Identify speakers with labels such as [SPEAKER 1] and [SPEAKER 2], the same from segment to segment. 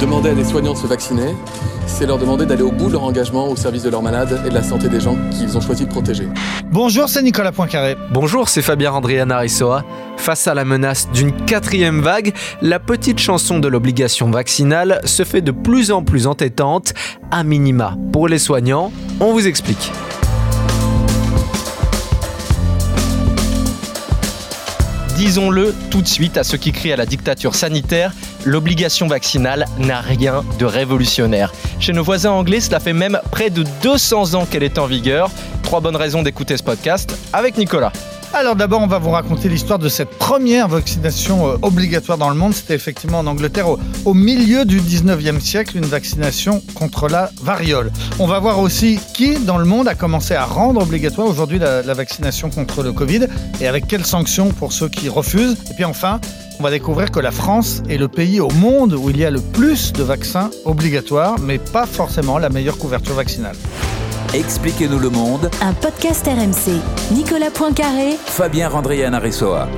[SPEAKER 1] Demander à des soignants de se vacciner, c'est leur demander d'aller au bout de leur engagement au service de leurs malades et de la santé des gens qu'ils ont choisi de protéger.
[SPEAKER 2] Bonjour, c'est Nicolas Poincaré.
[SPEAKER 3] Bonjour, c'est Fabien Andriana Rissoa. Face à la menace d'une quatrième vague, la petite chanson de l'obligation vaccinale se fait de plus en plus entêtante, à minima. Pour les soignants, on vous explique.
[SPEAKER 4] Disons-le tout de suite à ceux qui crient à la dictature sanitaire, l'obligation vaccinale n'a rien de révolutionnaire. Chez nos voisins anglais, cela fait même près de 200 ans qu'elle est en vigueur. Trois bonnes raisons d'écouter ce podcast avec Nicolas.
[SPEAKER 2] Alors d'abord, on va vous raconter l'histoire de cette première vaccination euh, obligatoire dans le monde. C'était effectivement en Angleterre au, milieu du 19e siècle, une vaccination contre la variole. On va voir aussi qui dans le monde a commencé à rendre obligatoire aujourd'hui la, la vaccination contre le Covid et avec quelles sanctions pour ceux qui refusent. Et puis enfin, on va découvrir que la France est le pays au monde où il y a le plus de vaccins obligatoires, mais pas forcément la meilleure couverture vaccinale.
[SPEAKER 5] Expliquez-nous le monde.
[SPEAKER 6] Un podcast RMC. Nicolas Poincaré.
[SPEAKER 5] Fabien Randrian Aressoa.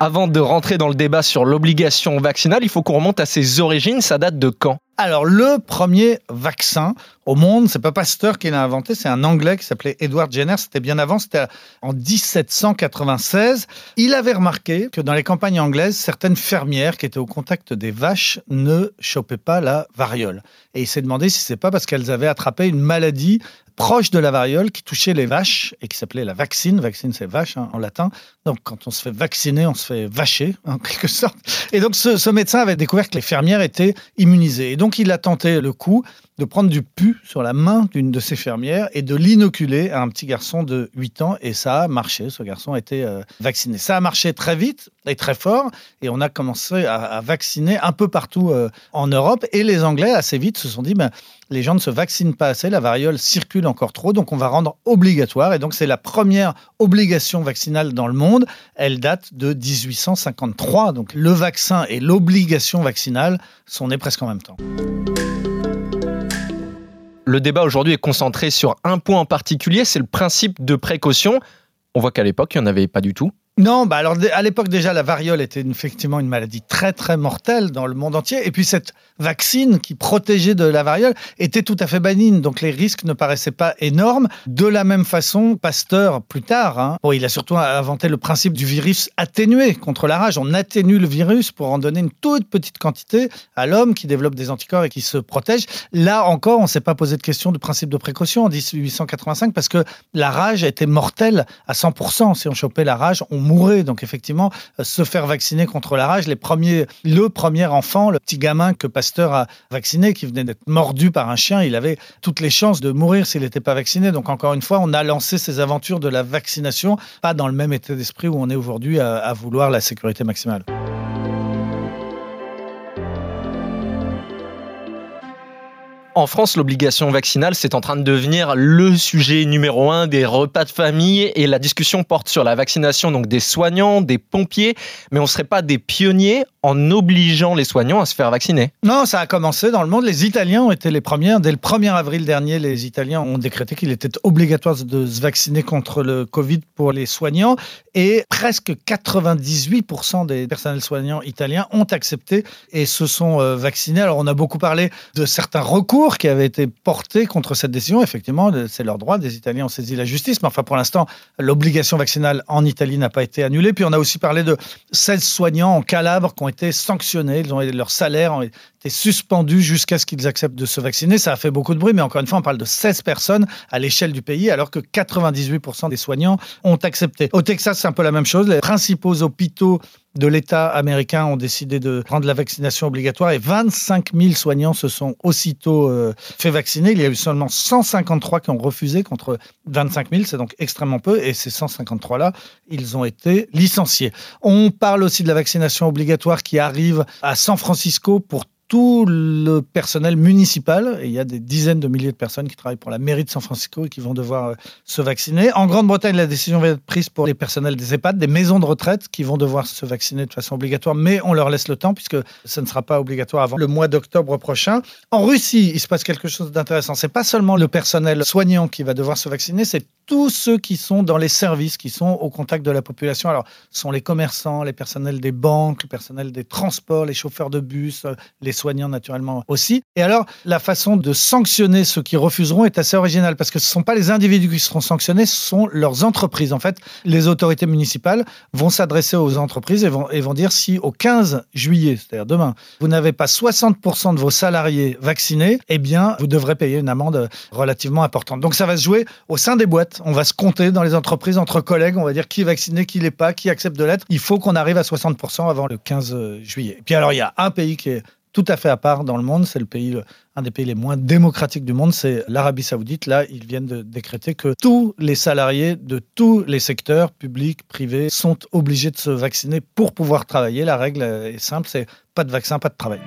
[SPEAKER 4] Avant de rentrer dans le débat sur l'obligation vaccinale, il faut qu'on remonte à ses origines. Ça date de quand?
[SPEAKER 2] Alors, le premier vaccin au monde, c'est pas Pasteur qui l'a inventé, c'est un Anglais qui s'appelait Edward Jenner. C'était bien avant, c'était en 1796. Il avait remarqué que dans les campagnes anglaises, certaines fermières qui étaient au contact des vaches ne chopaient pas la variole. Et il s'est demandé si c'est pas parce qu'elles avaient attrapé une maladie proche de la variole qui touchait les vaches et qui s'appelait la vaccine. Vaccine, c'est vache hein, en latin. Donc, quand on se fait vacciner, on se fait vacher, en quelque sorte. Et donc, ce, ce médecin avait découvert que les fermières étaient immunisées. Et donc, il a tenté le coup de prendre du pu sur la main d'une de ses fermières et de l'inoculer à un petit garçon de 8 ans. Et ça a marché. Ce garçon a été euh, vacciné. Ça a marché très vite et très fort. Et on a commencé à, vacciner un peu partout euh, en Europe. Et les Anglais, assez vite, se sont dit ben, les gens ne se vaccinent pas assez, la variole circule encore trop, donc on va rendre obligatoire. Et donc c'est la première obligation vaccinale dans le monde. Elle date de 1853. Donc le vaccin et l'obligation vaccinale sont nés presque en même temps.
[SPEAKER 4] Le débat aujourd'hui est concentré sur un point en particulier, c'est le principe de précaution. On voit qu'à l'époque, il n'y en avait pas du tout.
[SPEAKER 2] Non, bah alors à l'époque déjà la variole était effectivement une maladie très très mortelle dans le monde entier et puis cette vaccine qui protégeait de la variole était tout à fait bénigne donc les risques ne paraissaient pas énormes. De la même façon, Pasteur plus tard, hein, bon, il a surtout inventé le principe du virus atténué contre la rage. On atténue le virus pour en donner une toute petite quantité à l'homme qui développe des anticorps et qui se protège. Là encore, on ne s'est pas posé de question du principe de précaution en 1885 parce que la rage était mortelle à 100%. Si on chopait la rage, on mourait. Donc effectivement, se faire vacciner contre la rage, les premiers, le premier enfant, le petit gamin que Pasteur a vacciné, qui venait d'être mordu par un chien, il avait toutes les chances de mourir s'il n'était pas vacciné. Donc encore une fois, on a lancé ces aventures de la vaccination, pas dans le même état d'esprit où on est aujourd'hui à vouloir la sécurité maximale.
[SPEAKER 4] En France, l'obligation vaccinale, c'est en train de devenir le sujet numéro un des repas de famille et la discussion porte sur la vaccination donc des soignants, des pompiers, mais on ne serait pas des pionniers en obligeant les soignants à se faire vacciner.
[SPEAKER 2] Non, ça a commencé dans le monde. Les Italiens ont été les premiers. Dès le 1er avril dernier, les Italiens ont décrété qu'il était obligatoire de se vacciner contre le Covid pour les soignants et presque 98% des personnels soignants italiens ont accepté et se sont vaccinés. Alors on a beaucoup parlé de certains recours qui avait été porté contre cette décision. Effectivement, c'est leur droit. Des Italiens ont saisi la justice. Mais enfin, pour l'instant, l'obligation vaccinale en Italie n'a pas été annulée. Puis on a aussi parlé de 16 soignants en Calabre qui ont été sanctionnés. Ils ont, leur salaire ont été suspendus jusqu'à ce qu'ils acceptent de se vacciner. Ça a fait beaucoup de bruit. Mais encore une fois, on parle de 16 personnes à l'échelle du pays, alors que 98% des soignants ont accepté. Au Texas, c'est un peu la même chose. Les principaux hôpitaux de l'État américain ont décidé de rendre la vaccination obligatoire et 25 000 soignants se sont aussitôt euh, fait vacciner. Il y a eu seulement 153 qui ont refusé contre 25 000, c'est donc extrêmement peu. Et ces 153-là, ils ont été licenciés. On parle aussi de la vaccination obligatoire qui arrive à San Francisco pour tout le personnel municipal. Et il y a des dizaines de milliers de personnes qui travaillent pour la mairie de San Francisco et qui vont devoir euh, se vacciner. En Grande-Bretagne, la décision va être prise pour les personnels des EHPAD, des maisons de retraite qui vont devoir se vacciner de façon obligatoire, mais on leur laisse le temps puisque ça ne sera pas obligatoire avant le mois d'octobre prochain. En Russie, il se passe quelque chose d'intéressant. C'est pas seulement le personnel soignant qui va devoir se vacciner, c'est tous ceux qui sont dans les services, qui sont au contact de la population. Alors, ce sont les commerçants, les personnels des banques, le personnel des transports, les chauffeurs de bus, euh, les soignants naturellement aussi. Et alors, la façon de sanctionner ceux qui refuseront est assez originale parce que ce ne sont pas les individus qui seront sanctionnés, ce sont leurs entreprises. En fait, les autorités municipales vont s'adresser aux entreprises et vont, et vont dire si au 15 juillet, c'est-à-dire demain, vous n'avez pas 60% de vos salariés vaccinés, eh bien, vous devrez payer une amende relativement importante. Donc, ça va se jouer au sein des boîtes. On va se compter dans les entreprises entre collègues. On va dire qui est vacciné, qui l'est pas, qui accepte de l'être. Il faut qu'on arrive à 60% avant le 15 juillet. Et puis alors, il y a un pays qui est tout à fait à part dans le monde. C'est le pays, un des pays les moins démocratiques du monde, c'est l'Arabie Saoudite. Là, ils viennent de décréter que tous les salariés de tous les secteurs, publics, privés, sont obligés de se vacciner pour pouvoir travailler. La règle est simple, c'est pas de vaccin, pas de travail.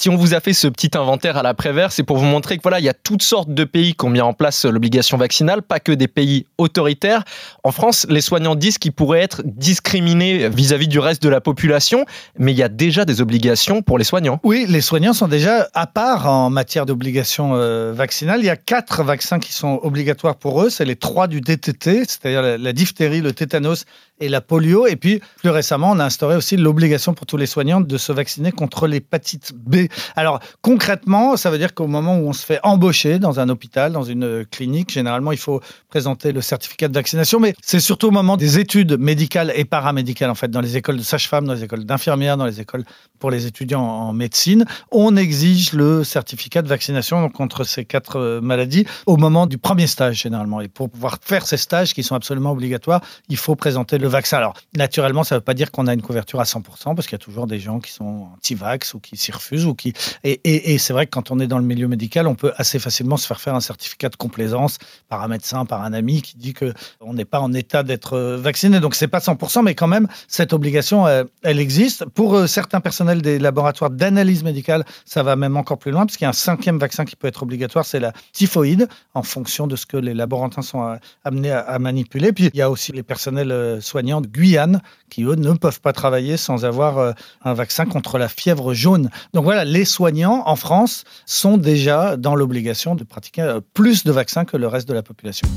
[SPEAKER 4] Si on vous a fait ce petit inventaire à l'après-vert, c'est pour vous montrer que voilà, il y a toutes sortes de pays qui ont mis en place l'obligation vaccinale, pas que des pays autoritaires. En France, les soignants disent qu'ils pourraient être discriminés vis-à-vis du reste de la population, mais il y a déjà des obligations pour les soignants.
[SPEAKER 2] Oui, les soignants sont déjà à part en matière d'obligation euh, vaccinale. Il y a quatre vaccins qui sont obligatoires pour eux. C'est les trois du DTT, c'est-à-dire la diphtérie, le tétanos et la polio. Et puis, plus récemment, on a instauré aussi l'obligation pour tous les soignants de se vacciner contre l'hépatite B. Alors, concrètement, ça veut dire qu'au moment où on se fait embaucher dans un hôpital, dans une clinique, généralement, il faut présenter le certificat de vaccination. Mais c'est surtout au moment des études médicales et paramédicales, en fait, dans les écoles de sage-femme, dans les écoles d'infirmières, dans les écoles pour les étudiants en médecine, on exige le certificat de vaccination contre ces quatre euh, maladies au moment du premier stage, généralement. Et pour pouvoir faire ces stages qui sont absolument obligatoires, il faut présenter le vaccin. Alors, naturellement, ça ne veut pas dire qu'on a une couverture à 100%, parce qu'il y a toujours des gens qui sont anti-vax ou qui s'y refusent. Ou qui... Et, c'est vrai que quand on est dans le milieu médical, on peut assez facilement se faire faire un certificat de complaisance par un médecin, par un ami qui dit qu'on n'est pas en état d'être euh, vacciné. Donc, c'est pas 100%, mais quand même, cette obligation, elle, elle existe. Pour euh, certains personnels des laboratoires d'analyse médicale, ça va même encore plus loin, parce qu'il y a un cinquième vaccin qui peut être obligatoire, c'est la typhoïde, en fonction de ce que les laborantins sont euh, amenés à, à manipuler. Puis, il y a aussi les personnels soignants de Guyane qui, eux, ne peuvent pas travailler sans avoir euh, un vaccin contre la fièvre jaune. Donc voilà, les soignants en France sont déjà dans l'obligation de pratiquer euh, plus de vaccins que le reste de la population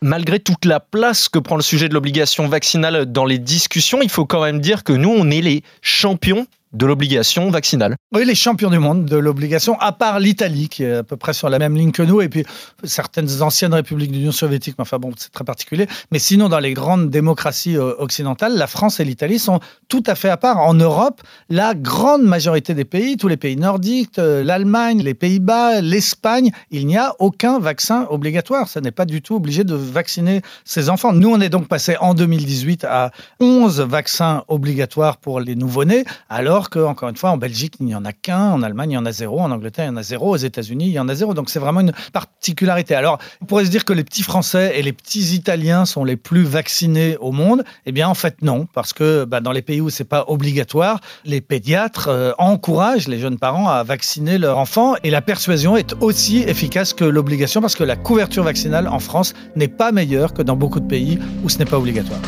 [SPEAKER 4] malgré toute la place que prend le sujet de l'obligation vaccinale dans les discussions, il faut quand même dire que nous, on est les champions de l'obligation vaccinale.
[SPEAKER 2] Oui, les champions du monde de l'obligation, à part l'Italie, qui est à peu près sur la même ligne que nous, et puis certaines anciennes républiques de l'Union soviétique, mais enfin bon, c'est très particulier. Mais sinon, dans les grandes démocraties euh, occidentales, la France et l'Italie sont tout à fait à part. En Europe, la grande majorité des pays, tous les pays nordiques, euh, l'Allemagne, les Pays-Bas, l'Espagne, il n'y a aucun vaccin obligatoire. Ça n'est pas du tout obligé de vacciner ses enfants. Nous, on est donc passé en 2018 à 11 vaccins obligatoires pour les nouveau-nés, alors alors que, encore une fois, en Belgique, il n'y en a qu'un, en Allemagne, il y en a zéro, en Angleterre, il y en a zéro, aux États-Unis, il y en a zéro. Donc c'est vraiment une particularité. Alors, on pourrait se dire que les petits Français et les petits Italiens sont les plus vaccinés au monde. Eh bien, en fait, non, parce que bah, dans les pays où c'est pas obligatoire, les pédiatres euh, encouragent les jeunes parents à vacciner leurs enfants et la persuasion est aussi efficace que l'obligation parce que la couverture vaccinale en France n'est pas meilleure que dans beaucoup de pays où ce n'est pas obligatoire.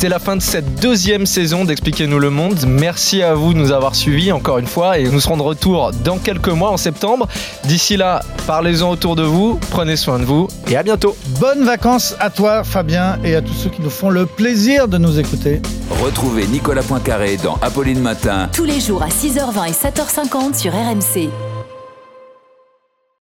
[SPEAKER 4] C'est la fin de cette deuxième saison d'Expliquez-nous le monde. Merci à vous de nous avoir suivis encore une fois et nous serons de retour dans quelques mois en septembre. D'ici là, parlez-en autour de vous, prenez soin de vous et à bientôt.
[SPEAKER 2] Bonnes vacances à toi Fabien et à tous ceux qui nous font le plaisir de nous écouter.
[SPEAKER 5] Retrouvez Nicolas Poincaré dans Apolline Matin.
[SPEAKER 6] Tous les jours à 6h20 et 7h50 sur RMC.